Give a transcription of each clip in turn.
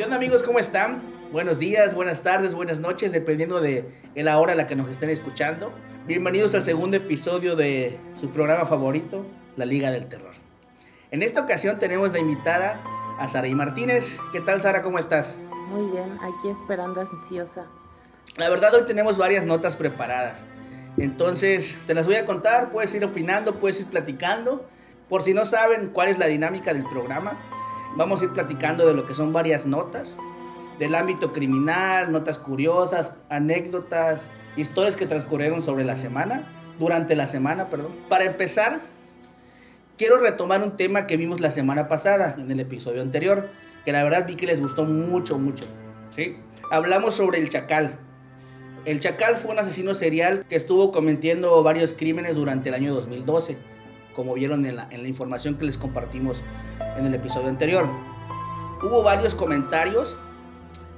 ¿Qué onda amigos? ¿Cómo están? Buenos días, buenas tardes, buenas noches, dependiendo de la hora a la que nos estén escuchando. Bienvenidos al segundo episodio de su programa favorito, La Liga del Terror. En esta ocasión tenemos la invitada a Saraí Martínez. ¿Qué tal Sara? ¿Cómo estás? Muy bien, aquí esperando ansiosa. La verdad hoy tenemos varias notas preparadas. Entonces te las voy a contar, puedes ir opinando, puedes ir platicando. Por si no saben cuál es la dinámica del programa, vamos a ir platicando de lo que son varias notas, del ámbito criminal, notas curiosas, anécdotas, historias que transcurrieron sobre la semana, durante la semana, perdón. Para empezar, quiero retomar un tema que vimos la semana pasada, en el episodio anterior, que la verdad vi que les gustó mucho, mucho. ¿sí? Hablamos sobre el chacal. El chacal fue un asesino serial que estuvo cometiendo varios crímenes durante el año 2012, como vieron en la, información que les compartimos en el episodio anterior. Hubo varios comentarios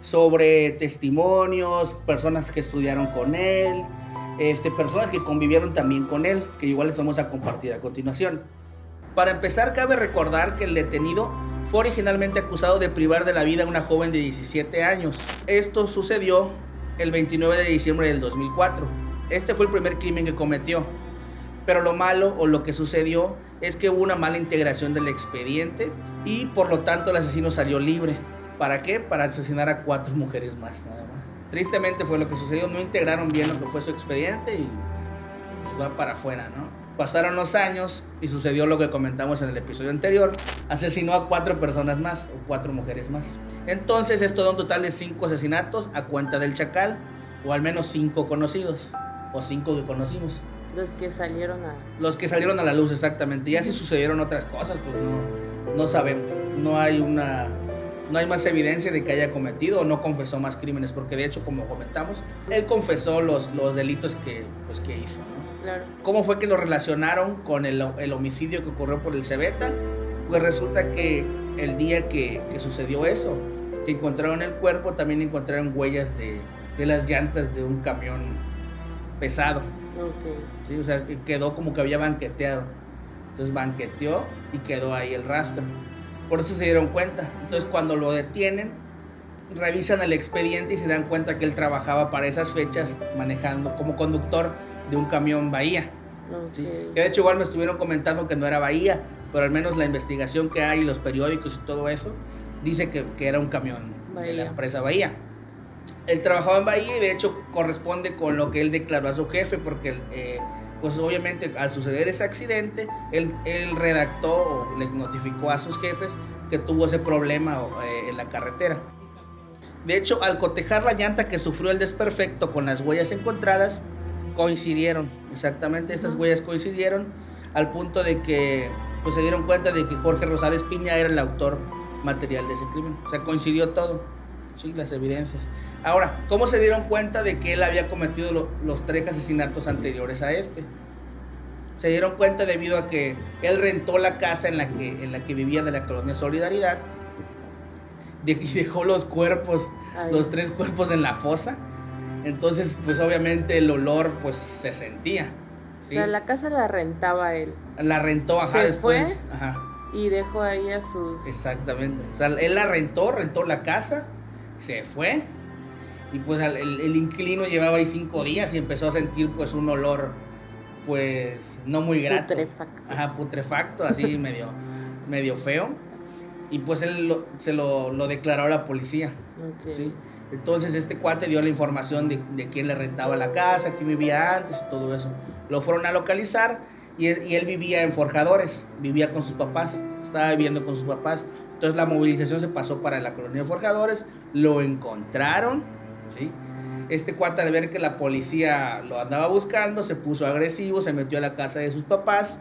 sobre testimonios, personas que estudiaron con él, este, personas que convivieron también con él, que igual les vamos a compartir a continuación. Para empezar, cabe recordar que el detenido fue originalmente acusado de privar de la vida a una joven de 17 años. Esto sucedió el 29 de diciembre del 2004. Este fue el primer crimen que cometió. Pero lo malo o lo que sucedió es que hubo una mala integración del expediente y por lo tanto el asesino salió libre. ¿Para qué? Para asesinar a cuatro mujeres más, nada más. Tristemente fue lo que sucedió, no integraron bien lo que fue su expediente y pues va para afuera, ¿no? Pasaron los años y sucedió lo que comentamos en el episodio anterior. Asesinó a cuatro personas más o cuatro mujeres más. Entonces es todo un total de cinco asesinatos a cuenta del chacal o al menos cinco conocidos o cinco que conocimos. Los que salieron a... Los que salieron a la luz exactamente. Ya si sucedieron otras cosas pues no, no sabemos. No hay una no hay más evidencia de que haya cometido o no confesó más crímenes, porque de hecho, como comentamos, él confesó los, los delitos que, pues, que hizo. ¿no? Claro. ¿Cómo fue que lo relacionaron con el, el, homicidio que ocurrió por el Cebeta? Pues resulta que el día que, que, sucedió eso, que encontraron el cuerpo, también encontraron huellas de, de las llantas de un camión pesado. Okay. Sí, o sea, quedó como que había banqueteado. Entonces banqueteó y quedó ahí el rastro. Por eso se dieron cuenta. Entonces cuando lo detienen, revisan el expediente y se dan cuenta que él trabajaba para esas fechas manejando como conductor de un camión Bahía. Okay. ¿sí? Que de hecho igual me estuvieron comentando que no era Bahía, pero al menos la investigación que hay, los periódicos y todo eso, dice que, que era un camión Bahía. de la empresa Bahía. Él trabajaba en Bahía y de hecho corresponde con lo que él declaró a su jefe porque... Eh, pues obviamente al suceder ese accidente, él, él, redactó o le notificó a sus jefes que tuvo ese problema eh, en la carretera. De hecho, al cotejar la llanta que sufrió el desperfecto con las huellas encontradas, coincidieron, exactamente, estas huellas coincidieron al punto de que pues, se dieron cuenta de que Jorge Rosales Piña era el autor material de ese crimen. O sea, coincidió todo, sí, las evidencias. Ahora, ¿cómo se dieron cuenta de que él había cometido lo, los tres asesinatos anteriores a este? Se dieron cuenta debido a que él rentó la casa en la que, en la que vivía de la colonia Solidaridad y dejó los cuerpos, Ay. los tres cuerpos en la fosa. Entonces, pues obviamente el olor pues se sentía. ¿sí? O sea, la casa la rentaba él. La rentó, ajá, ¿Se después. Fue? Ajá. Y dejó ahí a sus... Exactamente. O sea, él la rentó, rentó la casa, se fue. Y pues el, el, inquilino llevaba ahí cinco días y empezó a sentir pues un olor pues no muy grato. Putrefacto. Ajá, putrefacto, así medio, medio feo. Y pues él lo, se lo, lo, declaró a la policía. Okay. ¿sí? Entonces este cuate dio la información de, de, quién le rentaba la casa, quién vivía antes y todo eso. Lo fueron a localizar y él vivía en Forjadores, vivía con sus papás, estaba viviendo con sus papás. Entonces la movilización se pasó para la colonia de Forjadores, lo encontraron, ¿sí? Este cuate al ver que la policía lo andaba buscando, se puso agresivo, se metió a la casa de sus papás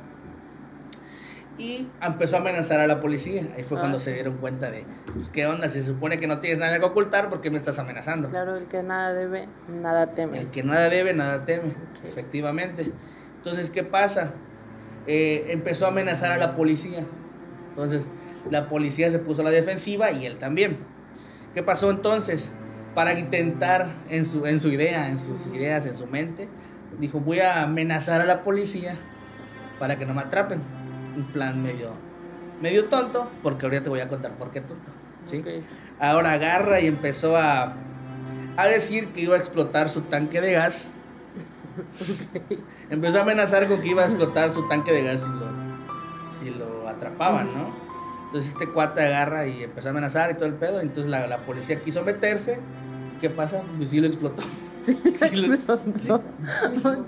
y empezó a amenazar a la policía. Ahí fue Ah, cuando sí. se dieron cuenta de, pues, ¿qué onda? Se supone que no tienes nada que ocultar, ¿por qué me estás amenazando? Claro, el que nada debe, nada teme. El que nada debe, nada teme, Ok. efectivamente. Entonces, ¿qué pasa? Eh, empezó a amenazar a la policía. Entonces, la policía se puso a la defensiva y él también. ¿Qué pasó entonces? Para intentar en su, en su idea, en sus ideas, en su mente, dijo, voy a amenazar a la policía para que no me atrapen. Un plan medio, medio tonto, porque ahorita te voy a contar por qué tonto. ¿sí? Ahora agarra y empezó a, a decir que iba a explotar su tanque de gas. Empezó a amenazar con que iba a explotar su tanque de gas si lo, si lo atrapaban, ¿no? Entonces este cuate agarra y empezó a amenazar y todo el pedo. Entonces la, la policía quiso meterse. ¿Y qué pasa? Pues sí lo explotó. Sí, lo explotó.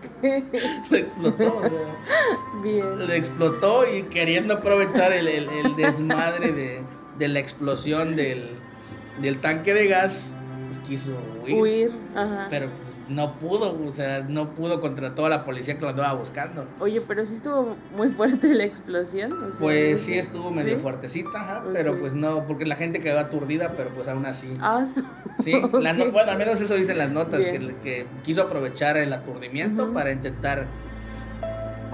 Lo explotó, o sea, Bien. Lo explotó y queriendo aprovechar el, el- el desmadre de, de la explosión del, del tanque de gas, pues quiso huir. Huir. Ajá. Pero pues, no pudo, o sea, no pudo contra toda la policía que lo andaba buscando. Oye, pero sí estuvo muy fuerte la explosión. o sea, Pues sí estuvo medio ¿Sí? fuertecita, ajá, pero pues no, porque la gente quedó aturdida, pero pues aún así. Ah, Sí, la no- bueno, al menos eso dicen las notas, que, quiso aprovechar el aturdimiento para intentar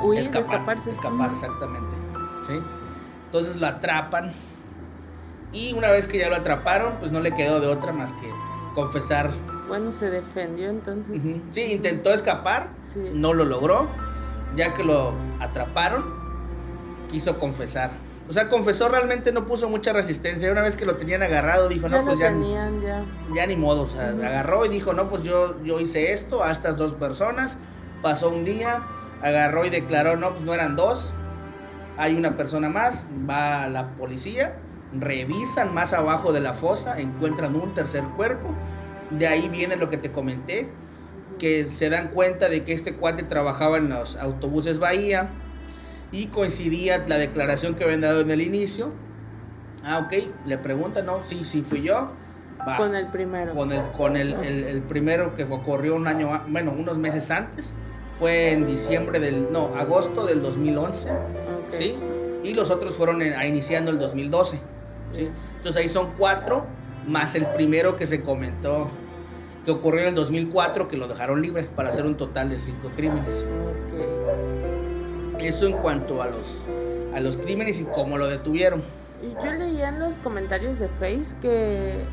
Huir, escapar, escaparse. escapar, exactamente. ¿sí? Entonces lo atrapan y una vez que ya lo atraparon, pues no le quedó de otra más que confesar. Bueno, se defendió entonces. Sí, intentó escapar, Sí. no lo logró, ya que lo atraparon, quiso confesar. O sea, confesó realmente, no puso mucha resistencia. Una vez que lo tenían agarrado, dijo, Ya no, pues ya, tenían, ya. ya ni modo. O sea, agarró y dijo, no, pues yo, yo hice esto a estas dos personas. Pasó un día, agarró y declaró, no, pues no eran dos. Hay una persona más, va a la policía, revisan más abajo de la fosa, encuentran un tercer cuerpo. De ahí viene lo que te comenté, que se dan cuenta de que este cuate trabajaba en los autobuses Bahía y coincidía la declaración que habían dado en el inicio. Ah, ok, le preguntan, no, sí, sí fui yo. Va. Con el primero. Con el, con el, el- el primero que ocurrió un año, bueno, unos meses antes, fue en diciembre del, no, agosto del 2011, Ok. ¿sí? Y los otros fueron en- iniciando el 2012, ¿sí? Entonces ahí son cuatro, más el primero que se comentó, que ocurrió en el 2004, que lo dejaron libre para hacer un total de cinco crímenes. Ok. Eso en cuanto a los, a los crímenes y cómo lo detuvieron. Y Yo leía en los comentarios de Face que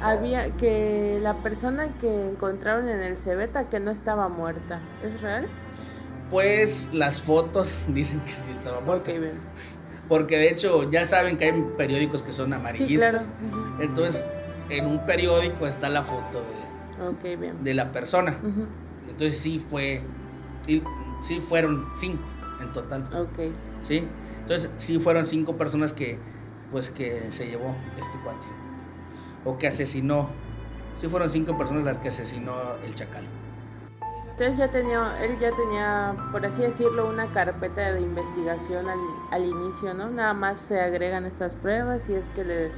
había que la persona que encontraron en el Cebeta que no estaba muerta. ¿Es real? Pues las fotos dicen que sí estaba bien. Porque de hecho ya saben que hay periódicos que son Sí, amarillistas. claro. Entonces, en un periódico está la foto de, Ok, bien. de la persona. Ujú. Entonces sí fue, sí fueron cinco en total. Ok. ¿Sí? Entonces sí fueron cinco personas que, pues que se llevó este cuate. O que asesinó. Sí fueron cinco personas las que asesinó el chacal. Entonces ya tenía, él ya tenía, por así decirlo, una carpeta de investigación al, al inicio, ¿no? Nada más se agregan estas pruebas y es que le,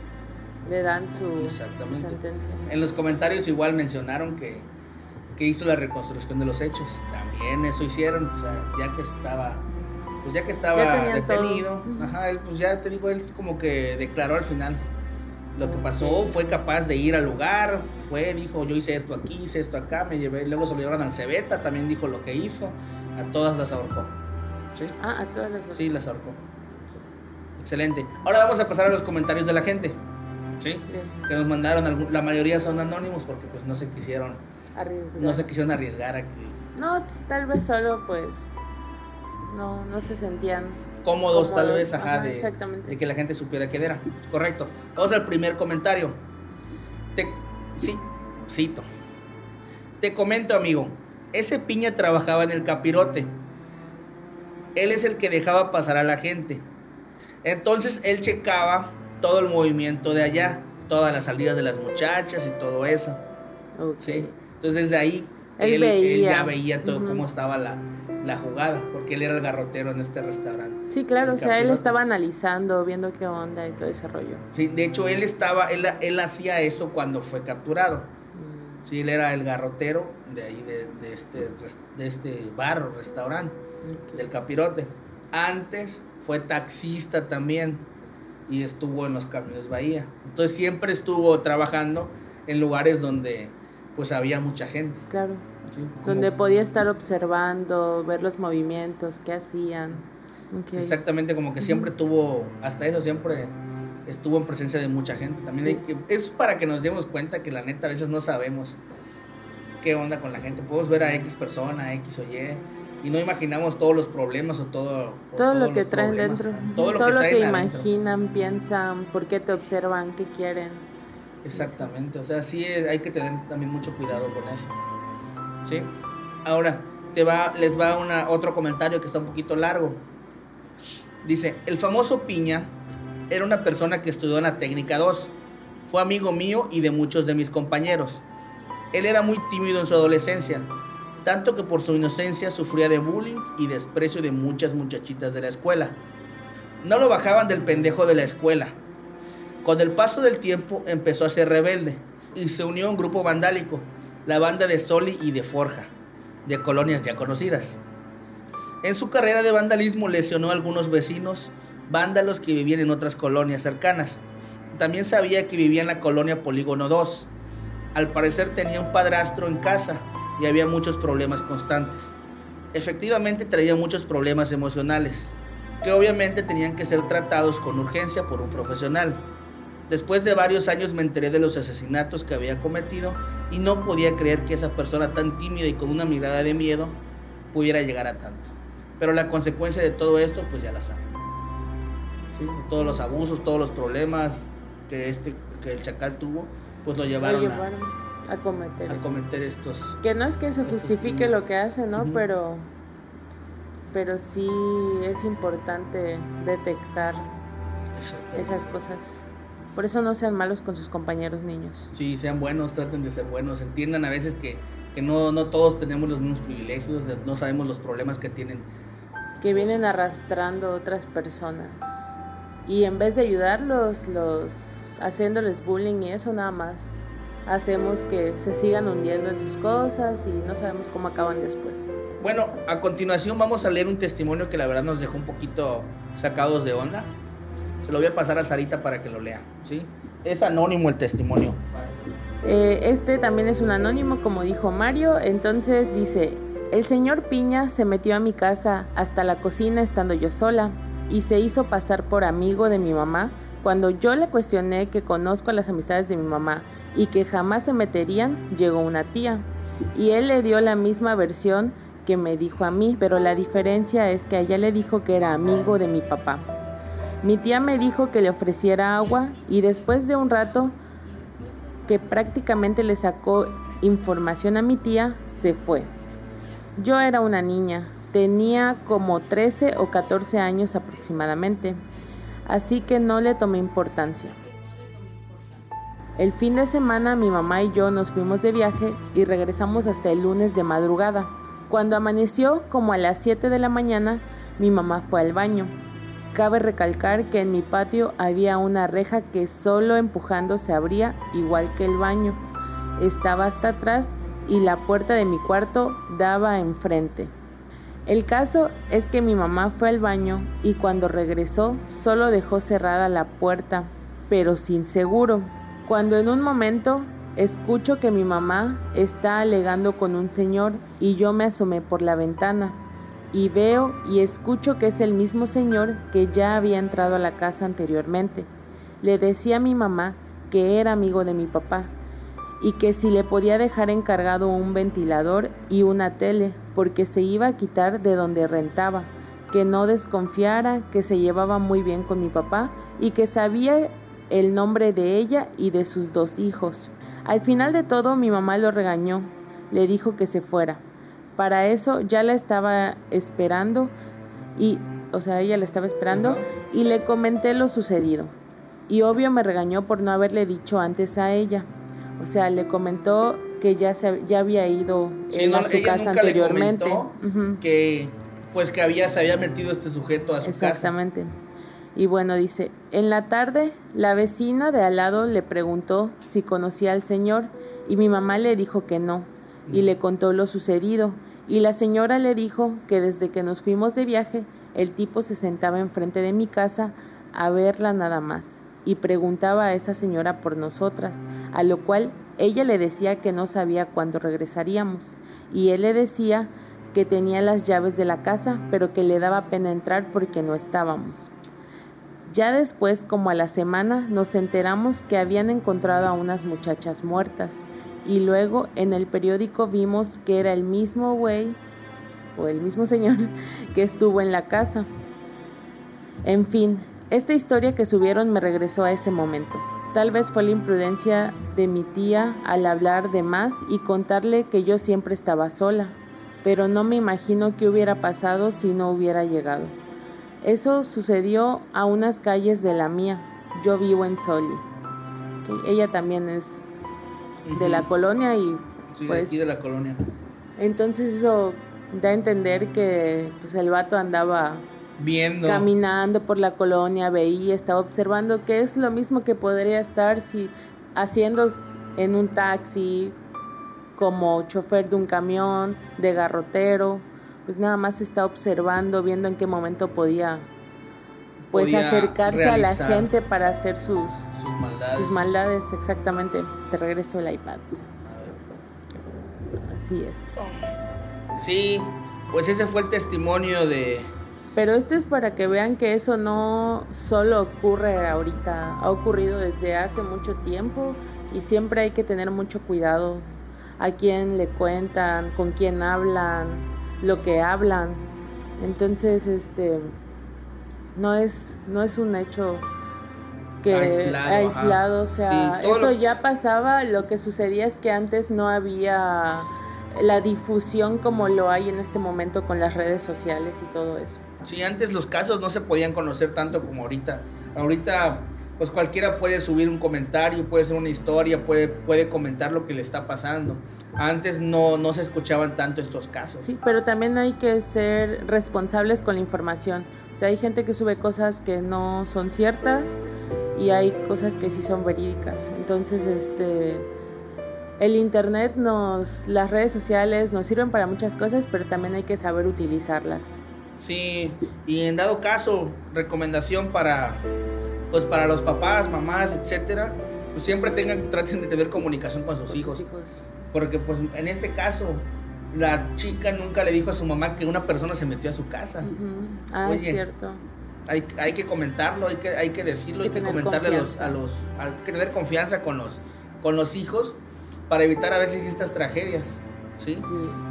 le dan su, su sentencia. En los comentarios igual mencionaron que, que hizo la reconstrucción de los hechos. También eso hicieron, o sea, ya que estaba, pues ya que estaba Ya todo. detenido, Ujú. ajá, él pues ya te digo, él como que declaró al final. Lo que pasó fue capaz de ir al lugar, fue, dijo, yo hice esto aquí, hice esto acá, me llevé, luego se lo llevaron al Cebeta, también dijo lo que hizo, a todas las ahorcó. ¿Sí? Ah, a todas las Sí, las ahorcó. Excelente. Ahora vamos a pasar a los comentarios de la gente. ¿Sí? Bien. que nos mandaron, la mayoría son anónimos porque pues no se quisieron, Arriesgar. no se quisieron arriesgar a que No, t- tal vez solo pues no, no se sentían cómodos, tal vez, ajá, ajá, de, exactamente. de que la gente supiera quién era. Correcto. Vamos al primer comentario. Te, sí, cito. Te comento, amigo, ese piña trabajaba en el capirote. Él es el que dejaba pasar a la gente. Entonces él checaba todo el movimiento de allá, todas las salidas de las muchachas y todo eso. ¿sí? Entonces desde ahí Él él, él veía. ya veía todo cómo estaba la, la jugada, porque él era el garrotero en este restaurante. Sí, claro, o sea, él estaba analizando, viendo qué onda y todo ese rollo. Sí, de hecho él estaba, él, él hacía eso cuando fue capturado. Mm, Sí, él era el garrotero de ahí de, de este, de este bar o restaurante, ok. del capirote. Antes fue taxista también y estuvo en los camiones Bahía. Entonces siempre estuvo trabajando en lugares donde pues había mucha gente. Claro. ¿sí? Donde podía estar observando, ver los movimientos, qué hacían. Ok. Exactamente, como que siempre tuvo, hasta eso siempre estuvo en presencia de mucha gente. También Sí. hay que- es para que nos demos cuenta que la neta a veces no sabemos qué onda con la gente. Podemos ver a X persona, X o Y, y no imaginamos todos los problemas o todo. o Todo lo que traen dentro. Todo lo que, que traen adentro. imaginan, piensan, por qué te observan, qué quieren. Exactamente, o sea, sí hay que tener también mucho cuidado con eso. ¿Sí? Ahora, te va, les va una, otro comentario que está un poquito largo. Dice, el famoso Piña era una persona que estudió en la técnica 2. Fue amigo mío y de muchos de mis compañeros. Él era muy tímido en su adolescencia, tanto que por su inocencia sufría de bullying y desprecio de muchas muchachitas de la escuela. No lo bajaban del pendejo de la escuela. Con el paso del tiempo empezó a ser rebelde y se unió a un grupo vandálico, la banda de Soli y de Forja, de colonias ya conocidas. En su carrera de vandalismo lesionó a algunos vecinos, vándalos que vivían en otras colonias cercanas. También sabía que vivía en la colonia Polígono 2. Al parecer tenía un padrastro en casa y había muchos problemas constantes. Efectivamente traía muchos problemas emocionales, que obviamente tenían que ser tratados con urgencia por un profesional. Después de varios años me enteré de los asesinatos que había cometido y no podía creer que esa persona tan tímida y con una mirada de miedo pudiera llegar a tanto. Pero la consecuencia de todo esto, pues ya la saben. Todos los abusos, todos los problemas que, este, que el chacal tuvo, pues lo llevaron, a, cometer, a cometer estos. Que no es que se justifique lo que hace, ¿no? Pero pero sí es importante detectar esas cosas. Por eso no sean malos con sus compañeros niños. Sí, sean buenos, traten de ser buenos. Entiendan a veces que, que no, no todos tenemos los mismos privilegios, no sabemos los problemas que tienen. Que vienen arrastrando otras personas. Y en vez de ayudarlos, los haciéndoles bullying y eso nada más, hacemos que se sigan hundiendo en sus cosas y no sabemos cómo acaban después. Bueno, a continuación vamos a leer un testimonio que la verdad nos dejó un poquito sacados de onda. Se lo voy a pasar a Sarita para que lo lea, ¿sí? Es anónimo el testimonio. Eh, este también es un anónimo, como dijo Mario. Entonces dice, el señor Piña se metió a mi casa hasta la cocina estando yo sola y se hizo pasar por amigo de mi mamá cuando yo le cuestioné que conozco las amistades de mi mamá y que jamás se meterían, llegó una tía y él le dio la misma versión que me dijo a mí, pero la diferencia es que a ella le dijo que era amigo de mi papá. Mi tía me dijo que le ofreciera agua y después de un rato que prácticamente le sacó información a mi tía, se fue. Yo era una niña, tenía como 13 o 14 años aproximadamente, así que no le tomé importancia. El fin de semana mi mamá y yo nos fuimos de viaje y regresamos hasta el lunes de madrugada. Cuando amaneció, como a las 7 de la mañana, mi mamá fue al baño. Cabe recalcar que en mi patio había una reja que solo empujando se abría, igual que el baño. Estaba hasta atrás y la puerta de mi cuarto daba enfrente. El caso es que mi mamá fue al baño y cuando regresó solo dejó cerrada la puerta, pero sin seguro. Cuando en un momento escucho que mi mamá está alegando con un señor y yo me asomé por la ventana y veo y escucho que es el mismo señor que ya había entrado a la casa anteriormente. Le decía a mi mamá que era amigo de mi papá y que si le podía dejar encargado un ventilador y una tele porque se iba a quitar de donde rentaba, que no desconfiara, que se llevaba muy bien con mi papá y que sabía el nombre de ella y de sus dos hijos. Al final de todo mi mamá lo regañó, le dijo que se fuera, para eso ya la estaba esperando y, o sea, ella la estaba esperando y le comenté lo sucedido. Y obvio me regañó por no haberle dicho antes a ella. O sea, le comentó que ya, se, ya había ido a su casa anteriormente. Que pues que había, se había metido este sujeto a su casa. Exactamente. Y bueno, dice, en la tarde la vecina de al lado le preguntó si conocía al señor y mi mamá le dijo que no y le contó lo sucedido y la señora le dijo que desde que nos fuimos de viaje, el tipo se sentaba enfrente de mi casa a verla nada más y preguntaba a esa señora por nosotras, a lo cual ella le decía que no sabía cuándo regresaríamos y él le decía que tenía las llaves de la casa, pero que le daba pena entrar porque no estábamos. Ya después, como a la semana, nos enteramos que habían encontrado a unas muchachas muertas y luego en el periódico vimos que era el mismo güey o el mismo señor que estuvo en la casa. En fin, esta historia que subieron me regresó a ese momento. Tal vez fue la imprudencia de mi tía al hablar de más y contarle que yo siempre estaba sola, pero no me imagino qué hubiera pasado si no hubiera llegado. Eso sucedió a unas calles de la mía. Yo vivo en Soli. Ella también es de la colonia y Sí, de pues aquí de la colonia. entonces eso da a entender que pues el vato andaba Viendo. caminando por la colonia, veía, estaba observando que es lo mismo que podría estar si haciendo en un taxi como chofer de un camión, de garrotero, pues nada más está observando, viendo en qué momento podía pues Podía acercarse a la gente para hacer sus sus maldades. sus maldades, exactamente. Te regreso el iPad. Así es. Sí, pues ese fue el testimonio de. Pero esto es para que vean que eso no solo ocurre ahorita, ha ocurrido desde hace mucho tiempo y siempre hay que tener mucho cuidado a quién le cuentan, con quién hablan, lo que hablan. Entonces, este no es no es un hecho que Aislado, o sea, Sí, eso lo- ya pasaba, lo que sucedía es que antes no había la difusión como lo hay en este momento con las redes sociales y todo eso. Sí, antes los casos no se podían conocer tanto como ahorita. Ahorita, pues cualquiera puede subir un comentario, puede hacer una historia, puede, puede comentar lo que le está pasando. Antes no, no se escuchaban tanto estos casos. Sí, pero también hay que ser responsables con la información. O sea, hay gente que sube cosas que no son ciertas y hay cosas que sí son verídicas. Entonces, este el internet nos las redes sociales nos sirven para muchas cosas, pero también hay que saber utilizarlas. Sí, y en dado caso, recomendación para pues para los papás, mamás, etcétera, pues siempre tengan traten de tener comunicación con sus hijos, porque pues en este caso la chica nunca le dijo a su mamá que una persona se metió a su casa. Ah, es cierto. Hay, hay que comentarlo, hay que, hay que decirlo, Hay hay que que tener comentarle a los, a los, hay que tener confianza con los, con los hijos para evitar a veces estas tragedias, ¿sí? Sí.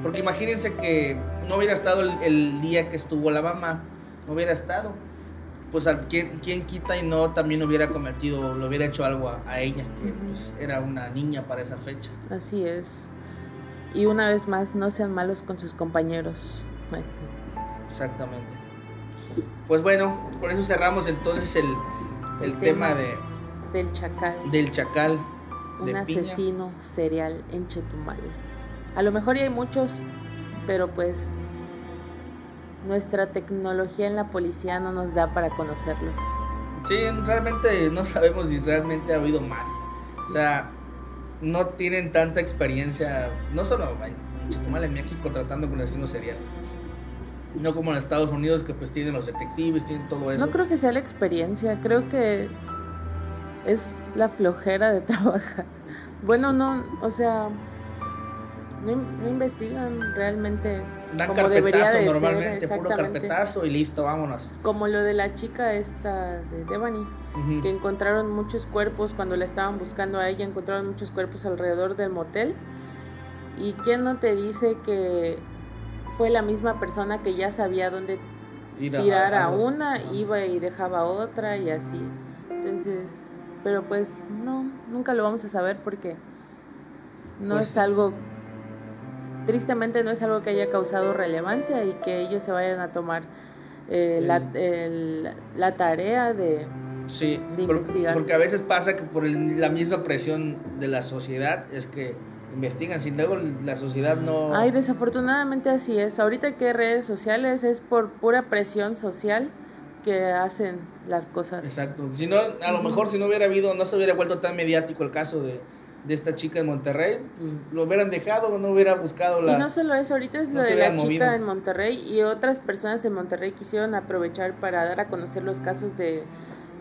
Porque imagínense que no hubiera estado el, el día que estuvo la mamá, no hubiera estado, pues al quién, quién quita y no también hubiera cometido, le hubiera hecho algo a, a ella, que pues, era una niña para esa fecha. Así es. Y una vez más, no sean malos con sus compañeros. Ay, sí. Exactamente. Pues bueno, por eso cerramos entonces el, el, El tema, tema. de, Del chacal. del chacal. un de piña. asesino serial en Chetumal. A lo mejor ya hay muchos, pero pues nuestra tecnología en la policía no nos da para conocerlos. Sí, realmente no sabemos si realmente ha habido más. O sea, no tienen tanta experiencia, no solo en Chetumal, en México, tratando con asesinos seriales. No como en Estados Unidos, que pues tienen los detectives, tienen todo eso. No creo que sea la experiencia, creo que es la flojera de trabajar. Bueno, no, o sea, no, no investigan realmente Dan como debería de ser, normalmente, puro exactamente. carpetazo y listo, vámonos. Como lo de la chica esta de Devani. Que encontraron muchos cuerpos cuando la estaban buscando a ella, encontraron muchos cuerpos alrededor del motel. ¿Y quién no te dice que fue la misma persona que ya sabía dónde Ir tirar a los- una, iba y dejaba otra y así? Entonces, pero pues no, nunca lo vamos a saber porque no Pues es algo, tristemente no es algo que haya causado relevancia y que ellos se vayan a tomar eh, la, el- la tarea de Sí, de por- investigar. porque a veces pasa que por el- la misma presión de la sociedad es que investigan, sin luego la sociedad no... Ay, desafortunadamente así es. Ahorita que redes sociales es por pura presión social que hacen las cosas. Exacto. Si no, a lo mejor si no hubiera habido, no se hubiera vuelto tan mediático el caso de, de esta chica en Monterrey, pues lo hubieran dejado, no hubiera buscado la... Y no solo eso, ahorita es no lo de la chica en Monterrey y otras personas en Monterrey quisieron aprovechar para dar a conocer los casos de,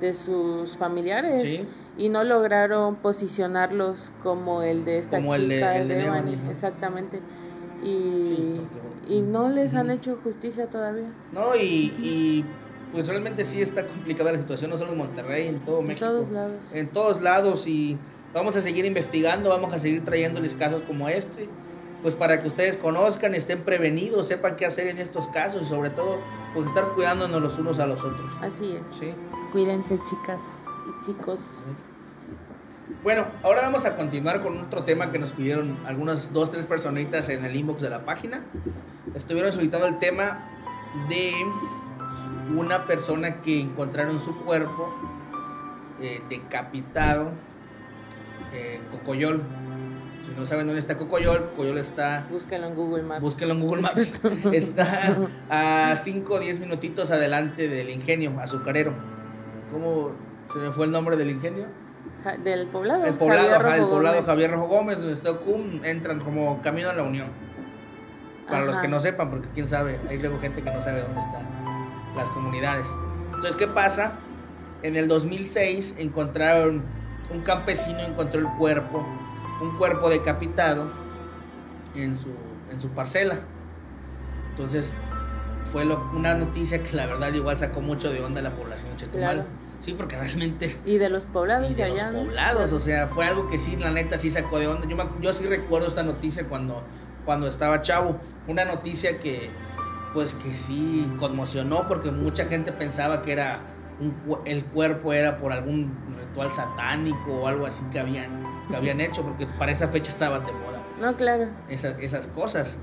de sus familiares Sí. y no lograron posicionarlos como el de esta Como el de- chica el de Devani, exactamente. Y, Sí, porque- y no les han hecho justicia todavía. No, y, y pues realmente sí está complicada la situación, no solo en Monterrey, en todo En México. todos lados. En todos lados y vamos a seguir investigando, vamos a seguir trayéndoles casos como este, pues para que ustedes conozcan, estén prevenidos, sepan qué hacer en estos casos y sobre todo pues estar cuidándonos los unos a los otros. Así es. Sí. Cuídense, chicas y chicos. Bueno, ahora vamos a continuar con otro tema que nos pidieron algunas dos, tres personitas en el inbox de la página. Estuvieron solicitando el tema de una persona que encontraron su cuerpo eh, decapitado en Cocoyol. Si no saben dónde está Cocoyol, Cocoyol está. Búsquenlo en Google Maps. Búsquenlo en Google Maps. está a 5 o 10 minutitos adelante del ingenio azucarero. ¿Cómo se me fue el nombre del ingenio? Ja- del poblado. El poblado, Javier ajá, poblado Gómez. Javier Rojo Gómez, donde está Ocum, entran como camino a la Unión. Para los que no sepan, porque quién sabe, hay luego gente que no sabe dónde están las comunidades. Entonces, ¿qué pasa? En el 2006 encontraron, un campesino encontró el cuerpo, un cuerpo decapitado en su, en su parcela. Entonces, fue lo- una noticia que la verdad igual sacó mucho de onda a la población de Chetumal. Claro. Sí, porque realmente Y de los poblados y de los poblados, o sea, fue algo que sí, la neta, sí sacó de onda. Yo, me- yo sí recuerdo esta noticia cuando, cuando estaba chavo. Fue una noticia que, pues, que sí conmocionó porque mucha gente pensaba que era un el cuerpo era por algún ritual satánico o algo así que habían, que habían hecho, porque para esa fecha estaban de moda No, claro. esas, esas cosas.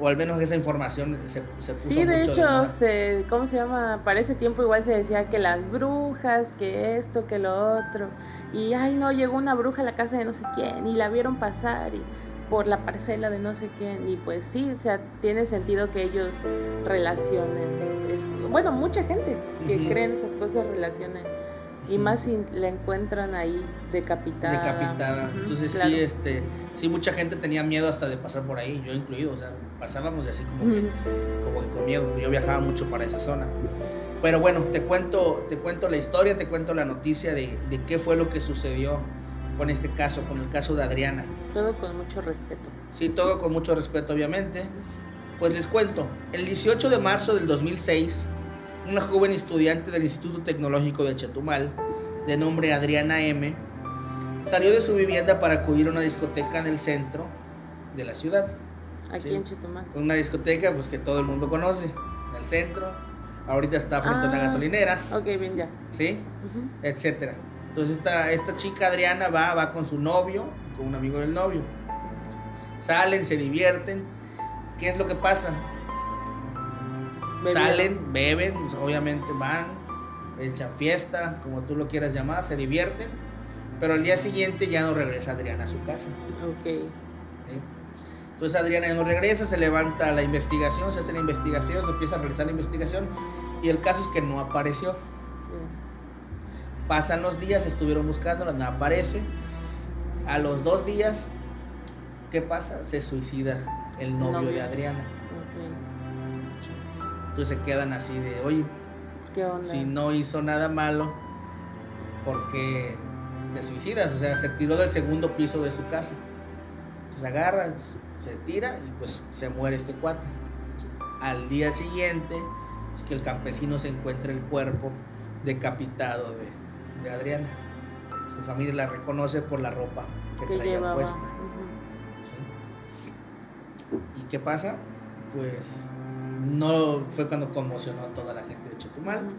O al menos esa información se, se puso Sí, de mucho hecho, se, ¿cómo se llama? Para ese tiempo igual se decía que las brujas, que esto, que lo otro. Y, ay, no, llegó una bruja a la casa de no sé quién y la vieron pasar y por la parcela de no sé quién. Y pues sí, o sea, tiene sentido que ellos relacionen. Es, bueno, mucha gente que cree en esas cosas relacionen. Y más si la encuentran ahí decapitada. decapitada. Ujú, Entonces claro. sí, este, sí mucha gente tenía miedo hasta de pasar por ahí, yo incluido, o sea, pasábamos así como que, como que con miedo. Yo viajaba mucho para esa zona. Pero bueno, te cuento, te cuento la historia, te cuento la noticia de, de qué fue lo que sucedió con este caso, con el caso de Adriana. Todo con mucho respeto. Sí, todo con mucho respeto, obviamente. Pues les cuento, el 18 de marzo del 2006, una joven estudiante del Instituto Tecnológico de Chetumal, de nombre Adriana M., salió de su vivienda para acudir a una discoteca en el centro de la ciudad. Aquí Sí. en Chetumal. Una discoteca pues que todo el mundo conoce, en el centro. Ahorita está frente a una Ah. gasolinera, Ok, bien, ya. ¿sí? Ujú. Etcétera. Entonces esta, esta chica Adriana va, va con su novio, con un amigo del novio. Salen, se divierten. ¿Qué es lo que pasa? Salen, beben, obviamente van, echan fiesta, como tú lo quieras llamar, se divierten. Pero al día siguiente ya no regresa Adriana a su casa. Ok. ¿sí? Entonces Adriana ya no regresa, se levanta la investigación, se hace la investigación, se empieza a realizar la investigación. Y el caso es que no apareció. Pasan los días, estuvieron buscándola, no aparece. A los dos días, ¿qué pasa? Se suicida el novio, de Adriana. Ok. Entonces se quedan así de, oye, ¿Qué onda? si no hizo nada malo, ¿por qué te suicidas? O sea, se tiró del segundo piso de su casa. Se agarra, se tira y pues se muere este cuate. Al día siguiente es que el campesino se encuentra el cuerpo decapitado de, de Adriana. Su familia la reconoce por la ropa que, que traía llevaba. puesta. ¿Y qué pasa? Pues no fue cuando conmocionó a toda la gente de Chetumal.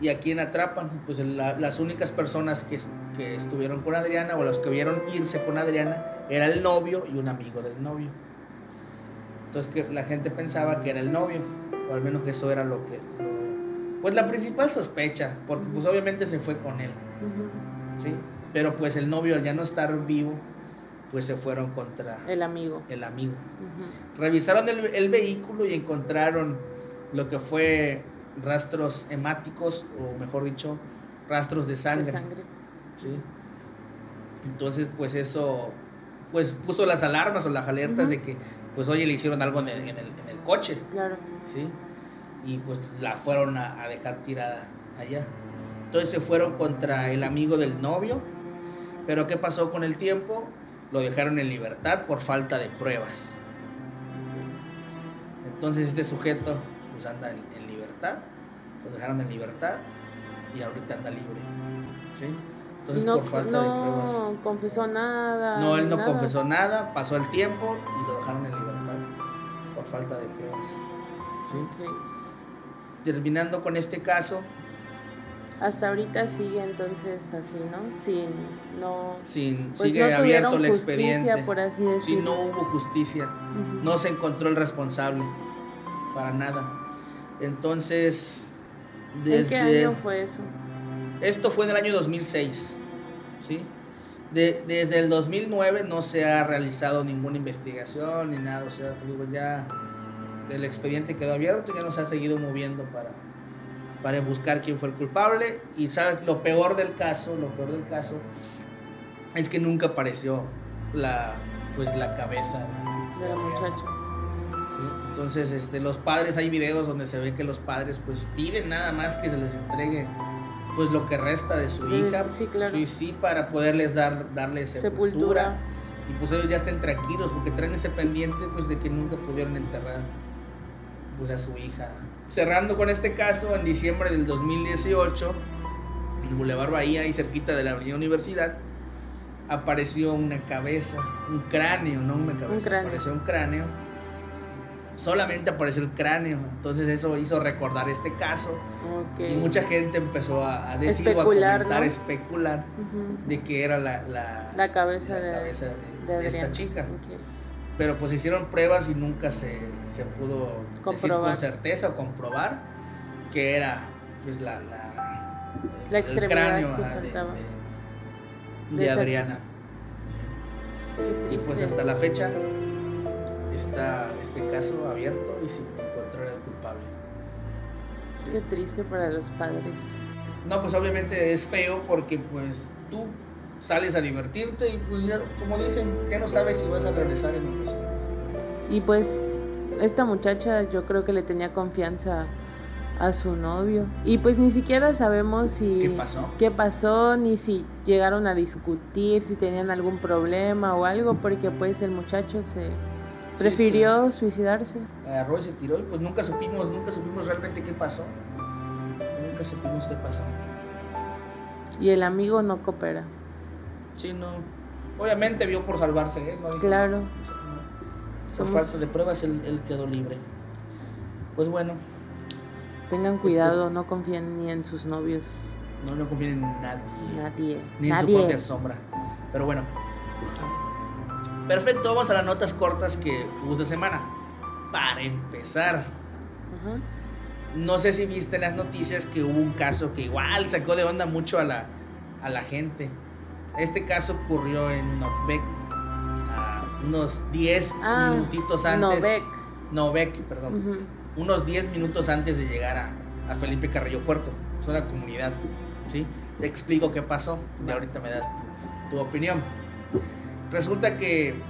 ¿Y a quién atrapan? Pues la- las únicas personas que, que estuvieron con Adriana o los que vieron irse con Adriana era el novio y un amigo del novio. Entonces que la gente pensaba que era el novio, o al menos eso era lo que... lo- pues la principal sospecha, porque pues obviamente se fue con él. ¿sí? Pero pues el novio al ya no estar vivo, pues se fueron contra El amigo. el amigo. Revisaron el, el vehículo y encontraron lo que fue rastros hemáticos, o mejor dicho, rastros de sangre. De sangre. ¿sí? Entonces, pues eso, pues puso las alarmas o las alertas de que, pues oye, le hicieron algo en el, en el, en el coche, Claro. ¿sí? Y pues la fueron a, a dejar tirada allá. Entonces se fueron contra el amigo del novio, pero ¿qué pasó con el tiempo? Lo dejaron en libertad por falta de pruebas. Entonces este sujeto pues anda en, en libertad, lo dejaron en libertad y ahorita anda libre. ¿Sí? Entonces no por falta de pruebas. no confesó nada. No, él no nada. confesó nada, pasó el tiempo y lo dejaron en libertad por falta de pruebas. ¿Sí? Ok. Terminando con este caso, hasta ahorita sigue entonces así, ¿no? Sin, no... Sin, pues sigue no abierto el justicia, expediente. por así Sí, decirlo. no hubo justicia. Ujú. No se encontró el responsable. Para nada. Entonces, ¿En desde... qué año fue eso? Esto fue en el año 2006, ¿sí? De- desde el 2009 no se ha realizado ninguna investigación ni nada, o sea, te digo, ya el expediente quedó abierto, ya no se ha seguido moviendo para, para buscar quién fue el culpable y sabes, lo peor del caso, lo peor del caso es que nunca apareció la, pues, la cabeza de, la muchacha. Sí, Entonces, este, los padres, hay videos donde se ve que los padres pues piden nada más que se les entregue pues lo que resta de su hija. sí, claro. Sí, sí, para poderles dar, darle sepultura. Sepultura. Y pues ellos ya estén tranquilos porque traen ese pendiente pues de que nunca pudieron enterrar pues a su hija. Cerrando con este caso, en diciembre del 2018, en el Boulevard Bahía, ahí cerquita de la Avenida Universidad, apareció una cabeza, un cráneo, no una cabeza, cráneo. apareció un cráneo. Solamente apareció el cráneo, entonces eso hizo recordar este caso Ok. y mucha gente empezó a, a decir o a Especular, comentar, ¿no? especular Ujú. de que era la, la, La cabeza la de, cabeza de, de esta chica. Ok. Pero pues hicieron pruebas y nunca se, se pudo decir con certeza o comprobar que era pues la, la, La el extremidad que ajá, de- faltaba. de, De de esta Adriana. Qué Y triste. pues hasta la fecha está este caso abierto y sin encontrar al culpable. Qué triste para los padres. No, pues obviamente es feo porque pues tú sales a divertirte y pues ya, como dicen, ya no sabes si vas a regresar en ocasiones. Y pues esta muchacha yo creo que le tenía confianza a su novio. Y pues ni siquiera sabemos si... ¿Qué pasó? qué pasó, ni si llegaron a discutir, si tenían algún problema o algo, porque pues el muchacho se prefirió suicidarse. Agarró y se tiró y pues nunca supimos, nunca supimos realmente qué pasó. Nunca supimos qué pasó. Y el amigo no coopera. Sí, no. Obviamente vio por salvarse él, ¿no? Dijo, Claro. o sea, no. Por Somos- falta de pruebas él, él quedó libre. Pues bueno, Tengan cuidado, no confíen ni en sus novios. no le confíen en nadie. Nadie. Ni en su propia sombra. Pero bueno. Perfecto, vamos a las notas cortas que hubo esta semana. Para empezar, Ajá. no sé si viste en las noticias que hubo un caso que igual sacó de onda mucho a la, a la gente. Este caso ocurrió en Novec, a unos 10 Ah, minutitos antes. Perdón. Unos 10 minutos antes de llegar a, a Felipe Carrillo Puerto. Es una comunidad. ¿sí? Te explico qué pasó y ahorita me das tu, tu opinión. Resulta que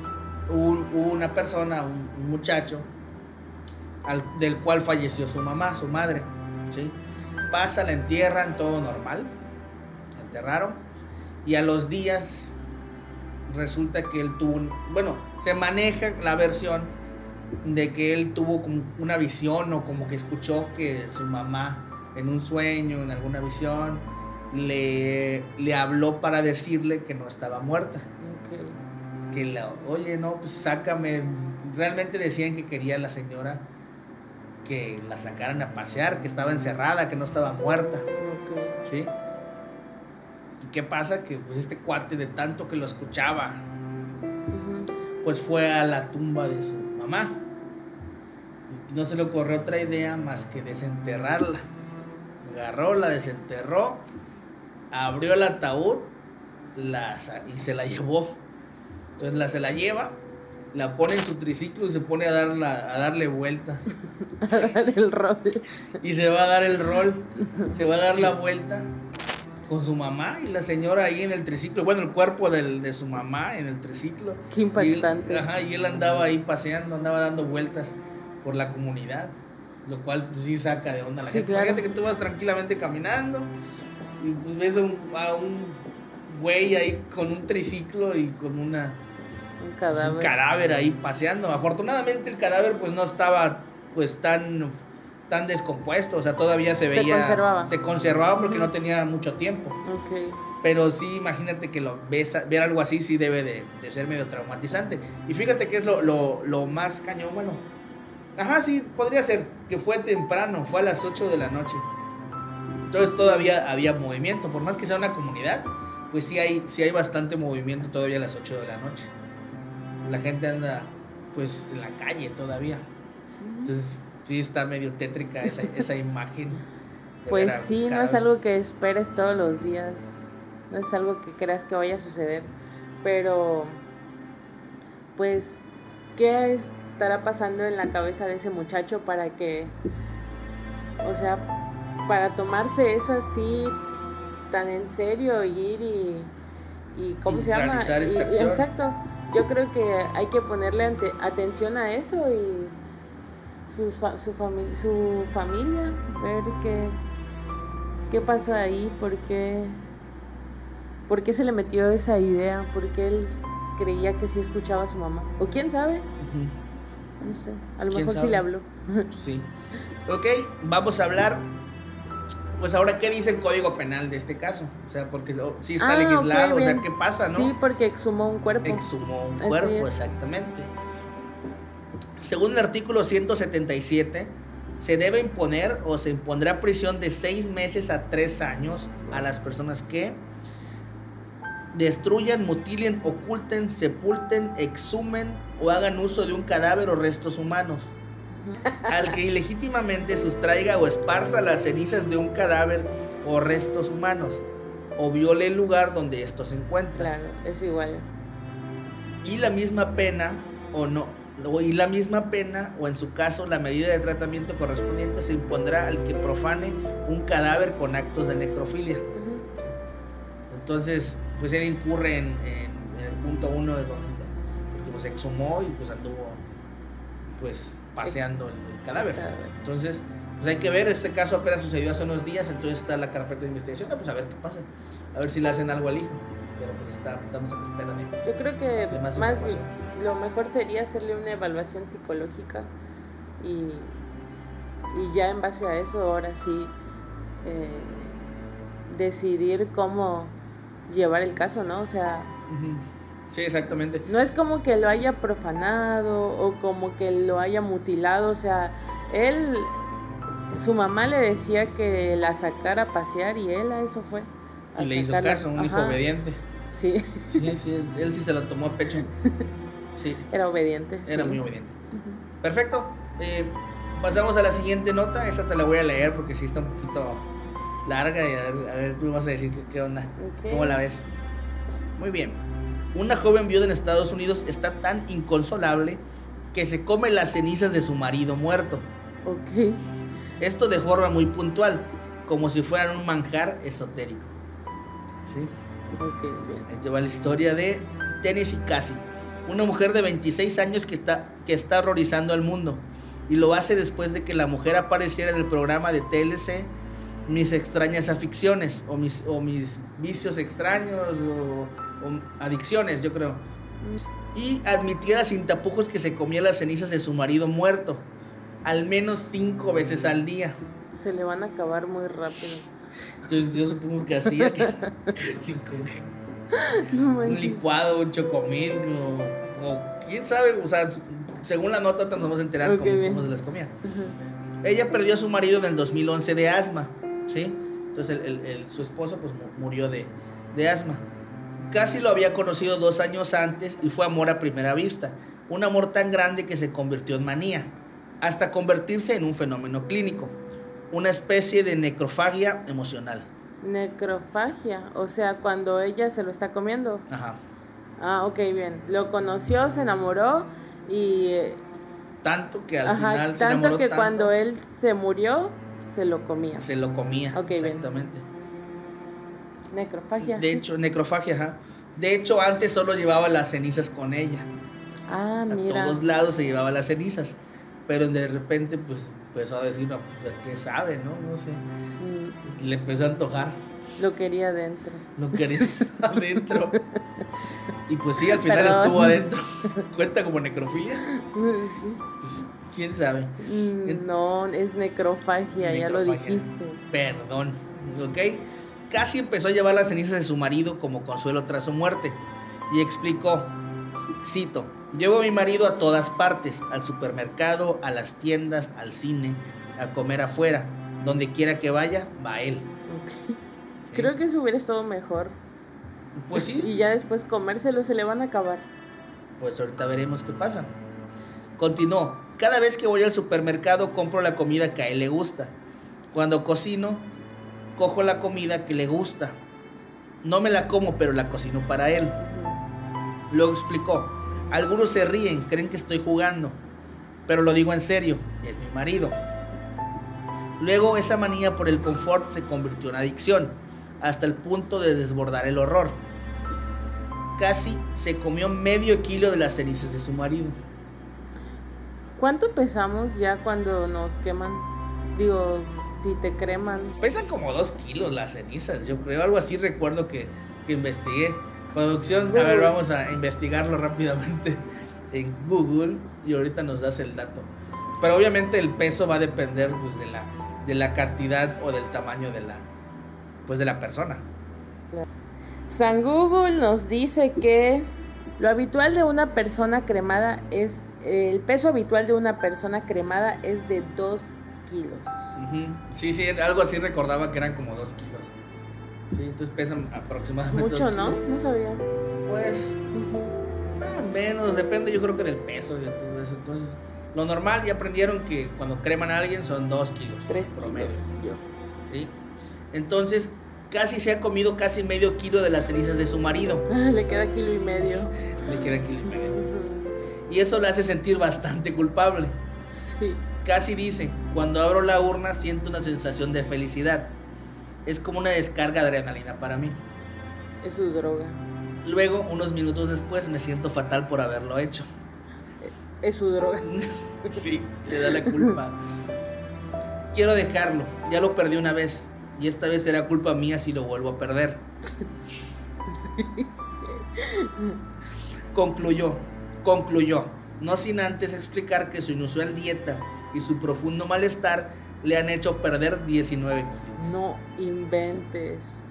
hubo, hubo una persona, un, un muchacho, al- del cual falleció su mamá, su madre. ¿sí? Pasa, la entierran, todo normal. La enterraron. Y a los días resulta que él tuvo, un- bueno, se maneja la versión de que él tuvo como una visión o como que escuchó que su mamá en un sueño, en alguna visión, le, le habló para decirle que no estaba muerta. Que la, oye, no, pues sácame. Realmente decían que quería la señora que la sacaran a pasear, que estaba encerrada, que no estaba muerta. ¿Sí? ¿Y qué pasa? Que pues este cuate de tanto que lo escuchaba, pues fue a la tumba de su mamá. No se le ocurrió otra idea más que desenterrarla. Agarró, la desenterró, abrió el ataúd la, y se la llevó. Entonces la, se la lleva, la pone en su triciclo y se pone a, darla, a darle vueltas. A dar el rol. Y se va a dar el rol, se va a dar la vuelta con su mamá y la señora ahí en el triciclo. Bueno, el cuerpo del- de su mamá en el triciclo. Qué impactante. Y él, ajá, y él andaba ahí paseando, andaba dando vueltas por la comunidad. Lo cual, pues sí saca de onda a la Sí, gente. claro. Fíjate que tú vas tranquilamente caminando y pues ves a un, a un güey ahí con un triciclo y con una Un pues, cadáver. un cadáver ahí paseando. Afortunadamente el cadáver pues no estaba pues tan tan descompuesto, o sea, todavía se Se veía conservaba. se conservaba porque Ujú. no tenía mucho tiempo. Ok. Pero sí, imagínate que lo ves, ver algo así sí debe de, de ser medio traumatizante. Y fíjate que es lo, lo, lo más cañón, bueno. Ajá, sí, podría ser que fue temprano, fue a las 8 de la noche. Entonces todavía había movimiento, por más que sea una comunidad, pues sí hay, sí hay bastante movimiento todavía a las 8 de la noche. La gente anda pues en la calle todavía. Entonces sí está medio tétrica esa, esa imagen. Pues sí, no es algo que esperes todos los días, no es algo que creas que vaya a suceder, pero pues, ¿qué estará pasando en la cabeza de ese muchacho para que, o sea, para tomarse eso así tan en serio ir y, y ¿cómo se llama? exacto. Yo creo que hay que ponerle atención a eso y su, su, su familia, ver qué, qué pasó ahí, por qué, por qué se le metió esa idea, por qué él creía que sí escuchaba a su mamá. O quién sabe. No sé, a lo mejor sí le habló. Sí. Ok, vamos a hablar pues ahora, ¿qué dice el Código Penal de este caso? O sea, porque sí está ah, legislado, o sea, ¿qué pasa, no? Sí, porque exhumó un cuerpo. Exhumó un cuerpo, exactamente. Según el artículo 177, se debe imponer o se impondrá prisión de seis meses a tres años a las personas que destruyan, mutilen, oculten, sepulten, exhumen o hagan uso de un cadáver o restos humanos al que ilegítimamente sustraiga o esparza las cenizas de un cadáver o restos humanos, o viole el lugar donde estos se encuentran. Claro, es igual. Y la misma pena, o no, y la misma pena, o en su caso, la medida de tratamiento correspondiente se impondrá al que profane un cadáver con actos de necrofilia. Entonces, pues él incurre en, el punto uno de porque pues exhumó y pues anduvo pues paseando el, cadáver. Entonces, pues hay que ver, este caso apenas sucedió hace unos días, entonces está la carpeta de investigación, pues a ver qué pasa, a ver si le hacen algo al hijo, pero pues está, estamos en espera de... Yo creo que más, lo mejor sería hacerle una evaluación psicológica y, y ya en base a eso ahora sí eh, decidir cómo llevar el caso, ¿no? O sea... Sí, exactamente. No es como que lo haya profanado o como que lo haya mutilado, o sea, él, su mamá le decía que la sacara a pasear y él a eso fue. y le hizo caso, un hijo obediente. Sí. Sí, sí, él sí se lo tomó a pecho. Sí. Era obediente. Era muy obediente. Perfecto. Eh, pasamos a la siguiente nota. Esta te la voy a leer porque sí está un poquito larga y a ver, a ver tú vas a decir qué, onda. ¿Cómo la ves? Muy bien. Una joven viuda en Estados Unidos está tan inconsolable que se come las cenizas de su marido muerto. Ok. Esto de forma muy puntual, como si fueran un manjar esotérico. ¿Sí? Ok, bien. Ahí te va la historia de Tennessee Cassie, una mujer de 26 años que está, que está horrorizando al mundo. Y lo hace después de que la mujer apareciera en el programa de TLC Mis extrañas aficiones, o mis, o mis vicios extraños, o adicciones, yo creo. Y admitiera sin tapujos que se comía las cenizas de su marido muerto, al menos cinco veces al día. Se le van a acabar muy rápido. Yo, supongo que hacía un licuado, un chocomil, o, quién sabe, o sea, según la nota nos vamos a enterar cómo, se las comía. Ella perdió a su marido en el 2011 de asma, ¿sí? Entonces su esposo pues murió de, de asma. Casi lo había conocido dos años antes y fue amor a primera vista, un amor tan grande que se convirtió en manía, hasta convertirse en un fenómeno clínico, una especie de necrofagia emocional. Necrofagia, o sea, cuando ella se lo está comiendo. Ajá. Ah, ok, bien. Lo conoció, se enamoró y... Tanto que al final se tanto que cuando él se murió, se lo comía. Se lo comía, exactamente. Necrofagia. De hecho, necrofagia, ajá. De hecho, antes solo llevaba las cenizas con ella. Ah, mira. A todos lados se llevaba las cenizas. Pero de repente, pues, empezó a decir, pues, ¿qué sabe, no? No sé. Le empezó a antojar. Lo quería adentro. Lo quería adentro. y pues sí, al final estuvo adentro. ¿Cuenta como necrofilia? Sí. Pues, ¿quién sabe? Mm, no, es necrofagia, ya lo dijiste. Perdón, ¿ok? casi empezó a llevar las cenizas de su marido como consuelo tras su muerte. Y explicó, cito, llevo a mi marido a todas partes, al supermercado, a las tiendas, al cine, a comer afuera. Donde quiera que vaya, va él. Creo que eso hubiera estado mejor. Pues sí. Y ya después comérselo se le van a acabar. Pues ahorita veremos qué pasa. Continuó. Cada vez que voy al supermercado compro la comida que a él le gusta. Cuando cocino, cojo la comida que le gusta. No me la como, pero la cocino para él. Luego explicó. Algunos se ríen, creen que estoy jugando. Pero lo digo en serio, es mi marido. Luego esa manía por el confort se convirtió en adicción, hasta el punto de desbordar el horror. Casi se comió medio kilo de las cenizas de su marido. ¿Cuánto pesamos ya cuando nos queman? Digo, si te creman. Pesan como dos kilos las cenizas, yo creo. Algo así recuerdo que, que investigué. Producción, a ver, vamos a investigarlo rápidamente en Google y ahorita nos das el dato. Pero obviamente el peso va a depender pues, de, la, de la cantidad o del tamaño de la, pues, de la persona. San Google nos dice que lo habitual de una persona cremada es, el peso habitual de una persona cremada es de 2 kilos. Sí, sí, algo así recordaba que eran como 2 kilos. Sí, entonces pesan aproximadamente. Mucho, ¿no? No sabía. Pues, más o menos, depende yo creo que del peso y de todo eso. Entonces, lo normal ya aprendieron que cuando creman a alguien son 2 kilos. 3 kilos, yo. ¿Sí? Entonces, casi se ha comido casi medio kilo de las cenizas de su marido. Ah, le queda kilo y medio. Le queda kilo y medio. Y eso le hace sentir bastante culpable. Sí. Casi dice, cuando abro la urna siento una sensación de felicidad es como una descarga de adrenalina para mí. Es su droga. Luego, unos minutos después, me siento fatal por haberlo hecho. Es su droga. sí, le da la culpa. Quiero dejarlo, ya lo perdí una vez y esta vez será culpa mía si lo vuelvo a perder. sí. Concluyó, concluyó, no sin antes explicar que su inusual dieta y su profundo malestar le han hecho perder 19 kilos. No inventes.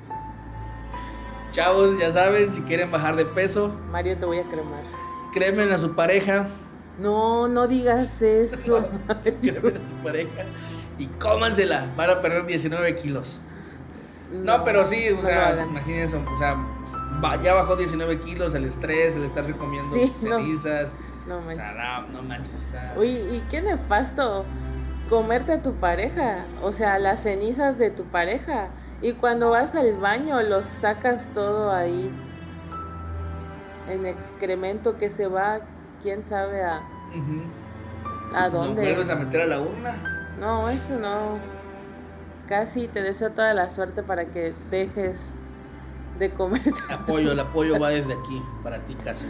Chavos, ya saben, si quieren bajar de peso. Mario, te voy a cremar. Cremen a su pareja. No, no digas eso. cremen a su pareja y cómansela. Van a perder 19 kilos. No, pero sí, o sea, imagínense, o sea, ya bajó 19 kilos el estrés, el estarse comiendo cenizas. No, manches. O sea, no, no manches. Está... Uy, ¿y qué nefasto? Comerte a tu pareja, o sea, las cenizas de tu pareja. Y cuando vas al baño los sacas todo ahí en excremento que se va, quién sabe a, a dónde. ¿No vuelves a meter a la urna? No, eso no. Casi te deseo toda la suerte para que dejes de comer. Apoyo, el apoyo va desde aquí, para ti casi.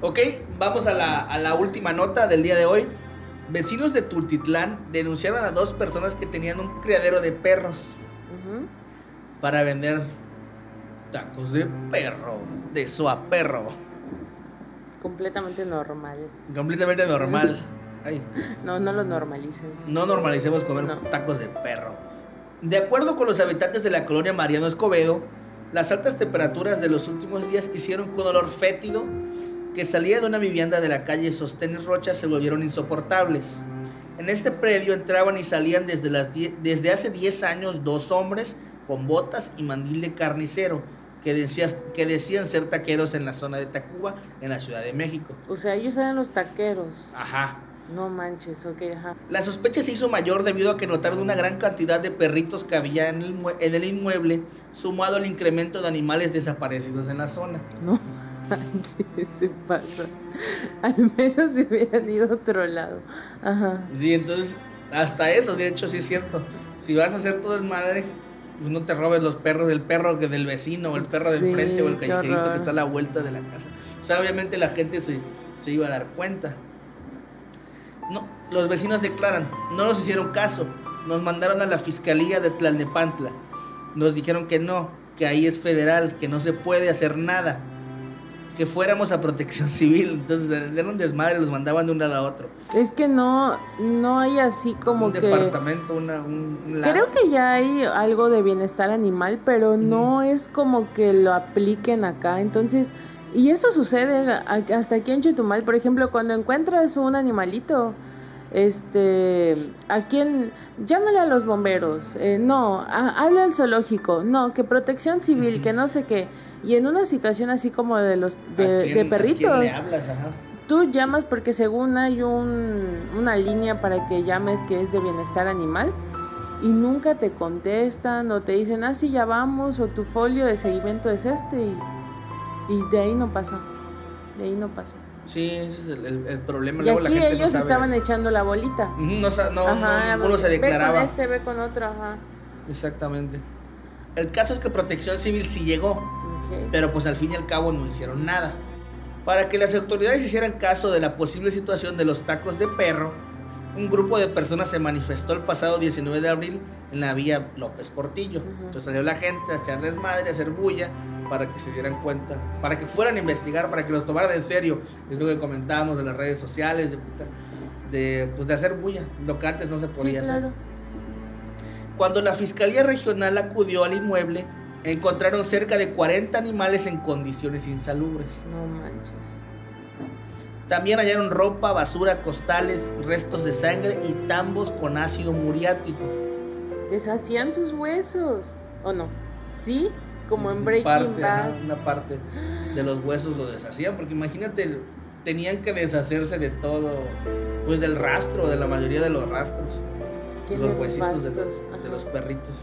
Ok, vamos a la, a la última nota del día de hoy. Vecinos de Tultitlán denunciaron a dos personas que tenían un criadero de perros para vender tacos de perro, de soa perro. Completamente normal. Completamente normal. No, no lo normalicen. No normalicemos comer tacos de perro. De acuerdo con los habitantes de la colonia Mariano Escobedo, las altas temperaturas de los últimos días hicieron que un olor fétido que salía de una vivienda de la calle Sostenes Rocha se volvieron insoportables. En este predio entraban y salían desde, las desde hace 10 años dos hombres con botas y mandil de carnicero que, decían, que decían ser taqueros en la zona de Tacuba, en la Ciudad de México. O sea, ellos eran los taqueros. Ajá. No manches, ok, ajá. La sospecha se hizo mayor debido a que notaron una gran cantidad de perritos que había en el, en el inmueble, sumado al incremento de animales desaparecidos en la zona. No se pasa. Al menos se hubieran ido a otro lado. Ajá. Sí, entonces, hasta eso, de hecho, sí es cierto. Si vas a hacer todo desmadre, pues no te robes los perros del perro que del vecino, o el perro de enfrente, o el callejerito que está a la vuelta de la casa. O sea, obviamente la gente se, se iba a dar cuenta. No, los vecinos declaran, no nos hicieron caso. Nos mandaron a la fiscalía de Tlalnepantla. Nos dijeron que no, que ahí es federal, que no se puede hacer nada que fuéramos a protección civil. Entonces, era un desmadre, los mandaban de un lado a otro. Es que no, no hay así como un que. departamento, una, un. Creo que ya hay algo de bienestar animal, pero no es como que lo apliquen acá. Entonces. Y eso sucede hasta aquí en Chetumal, por ejemplo, cuando encuentras un animalito, este, ¿a quién? Llámale a los bomberos, eh, no, hable al zoológico, no, que protección civil, que no sé qué. Y en una situación así como de los de, perritos, tú llamas porque según hay un, una línea para que llames que es de bienestar animal y nunca te contestan o te dicen, ah, sí, ya vamos, o tu folio de seguimiento es este y, y de ahí no pasa, de ahí no pasa. Sí, ese es el, el, problema. Y aquí ellos estaban echando la bolita. No, no, ninguno se declaraba. Ve con este, ve con otro, ajá. Exactamente. El caso es que Protección Civil sí llegó, pero pues al fin y al cabo no hicieron nada. Para que las autoridades hicieran caso de la posible situación de los tacos de perro, un grupo de personas se manifestó el pasado 19 de abril en la vía López Portillo. Entonces salió la gente a echar desmadre, a hacer bulla, para que se dieran cuenta, para que fueran a investigar, para que los tomaran en serio. Es lo que comentábamos de las redes sociales, de, pues de hacer bulla, lo que antes no se podía hacer. Cuando la Fiscalía Regional acudió al inmueble, encontraron cerca de 40 animales en condiciones insalubres. No manches. También hallaron ropa, basura, costales, restos de sangre y tambos con ácido muriático. Deshacían sus huesos, ¿o no? ¿Sí? Como en Breaking parte, Bad. una parte de los huesos lo deshacían, porque imagínate, tenían que deshacerse de todo, pues del rastro, de la mayoría de los rastros. Los huesitos de los, perritos.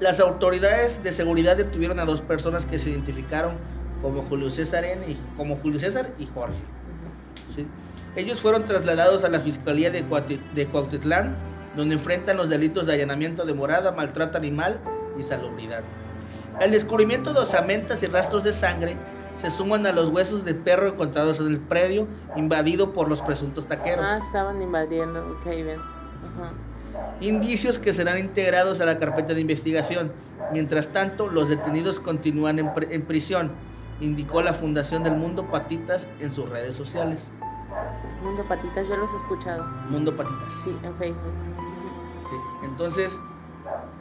Las autoridades de seguridad detuvieron a dos personas que se identificaron como Julio César N y como Julio César y Jorge. Ellos fueron trasladados a la Fiscalía de, de Cuautitlán, donde enfrentan los delitos de allanamiento de morada, maltrato animal y salubridad. El descubrimiento de osamentas y rastros de sangre se suman a los huesos de perro encontrados en el predio invadido por los presuntos taqueros. Ah, estaban invadiendo, ok, bien. Indicios que serán integrados a la carpeta de investigación. Mientras tanto, los detenidos continúan en, en prisión, indicó la Fundación del Mundo Patitas en sus redes sociales. Mundo Patitas, yo los he escuchado. Mundo Patitas. Sí, en Facebook. Sí, entonces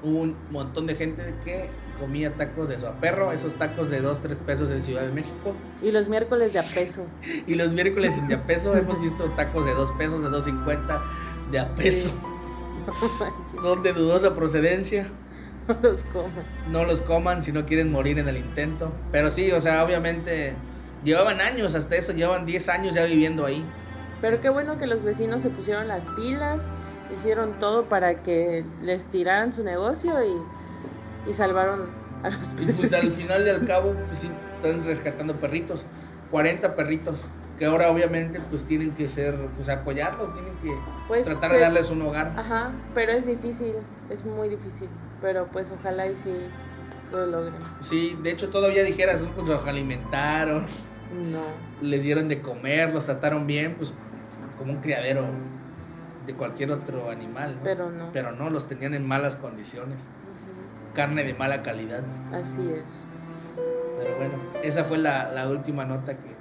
un montón de gente que comía tacos de su perro, esos tacos de 2, 3 pesos en Ciudad de México. Y los miércoles de a peso. y los miércoles de a peso hemos visto tacos de 2 pesos, de 2.50 de a peso. Son de dudosa procedencia. No los coman. No los coman si no quieren morir en el intento. Pero sí, o sea, obviamente llevaban años hasta eso, llevaban 10 años ya viviendo ahí. Pero qué bueno que los vecinos se pusieron las pilas, hicieron todo para que les tiraran su negocio y, y salvaron a los perritos. Y pues al final y al cabo, pues sí, están rescatando perritos, 40 perritos, que ahora obviamente pues tienen que ser, pues apoyarlos, tienen que pues, tratar de darles un hogar. Ajá, pero es difícil, es muy difícil, pero pues ojalá y sí lo logren. Sí, de hecho todavía dijeras, pues los alimentaron. No. Les dieron de comer, los trataron bien, pues como un criadero de cualquier otro animal. Pero no. Pero no, los tenían en malas condiciones. Carne de mala calidad. Así es. Pero bueno, esa fue la, última nota que,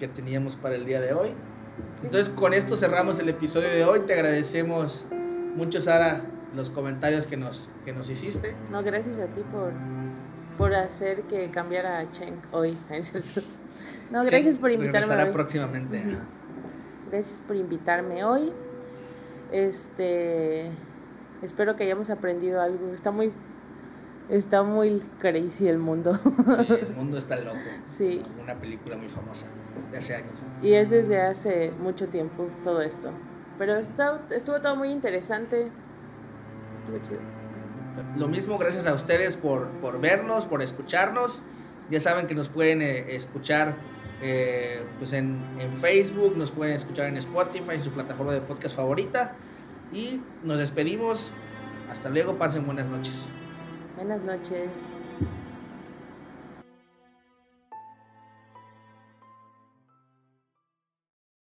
que, teníamos para el día de hoy. Entonces con esto cerramos el episodio de hoy. Te agradecemos mucho, Sara, los comentarios que nos, que nos hiciste. No, gracias a ti por, por hacer que cambiara a Cheng hoy, No, gracias por invitarme. Hoy. próximamente. Gracias por invitarme hoy. Este, espero que hayamos aprendido algo. Está muy, está muy crazy el mundo. Sí, el mundo está loco. Sí. Una película muy famosa de hace años. Y es desde hace mucho tiempo todo esto. Pero está, estuvo todo muy interesante. Estuvo chido. Lo mismo, gracias a ustedes por, por vernos, por escucharnos. Ya saben que nos pueden eh, escuchar eh, pues en, en, Facebook, nos pueden escuchar en Spotify, en su plataforma de podcast favorita. Y nos despedimos. Hasta luego, pasen buenas noches. Buenas noches.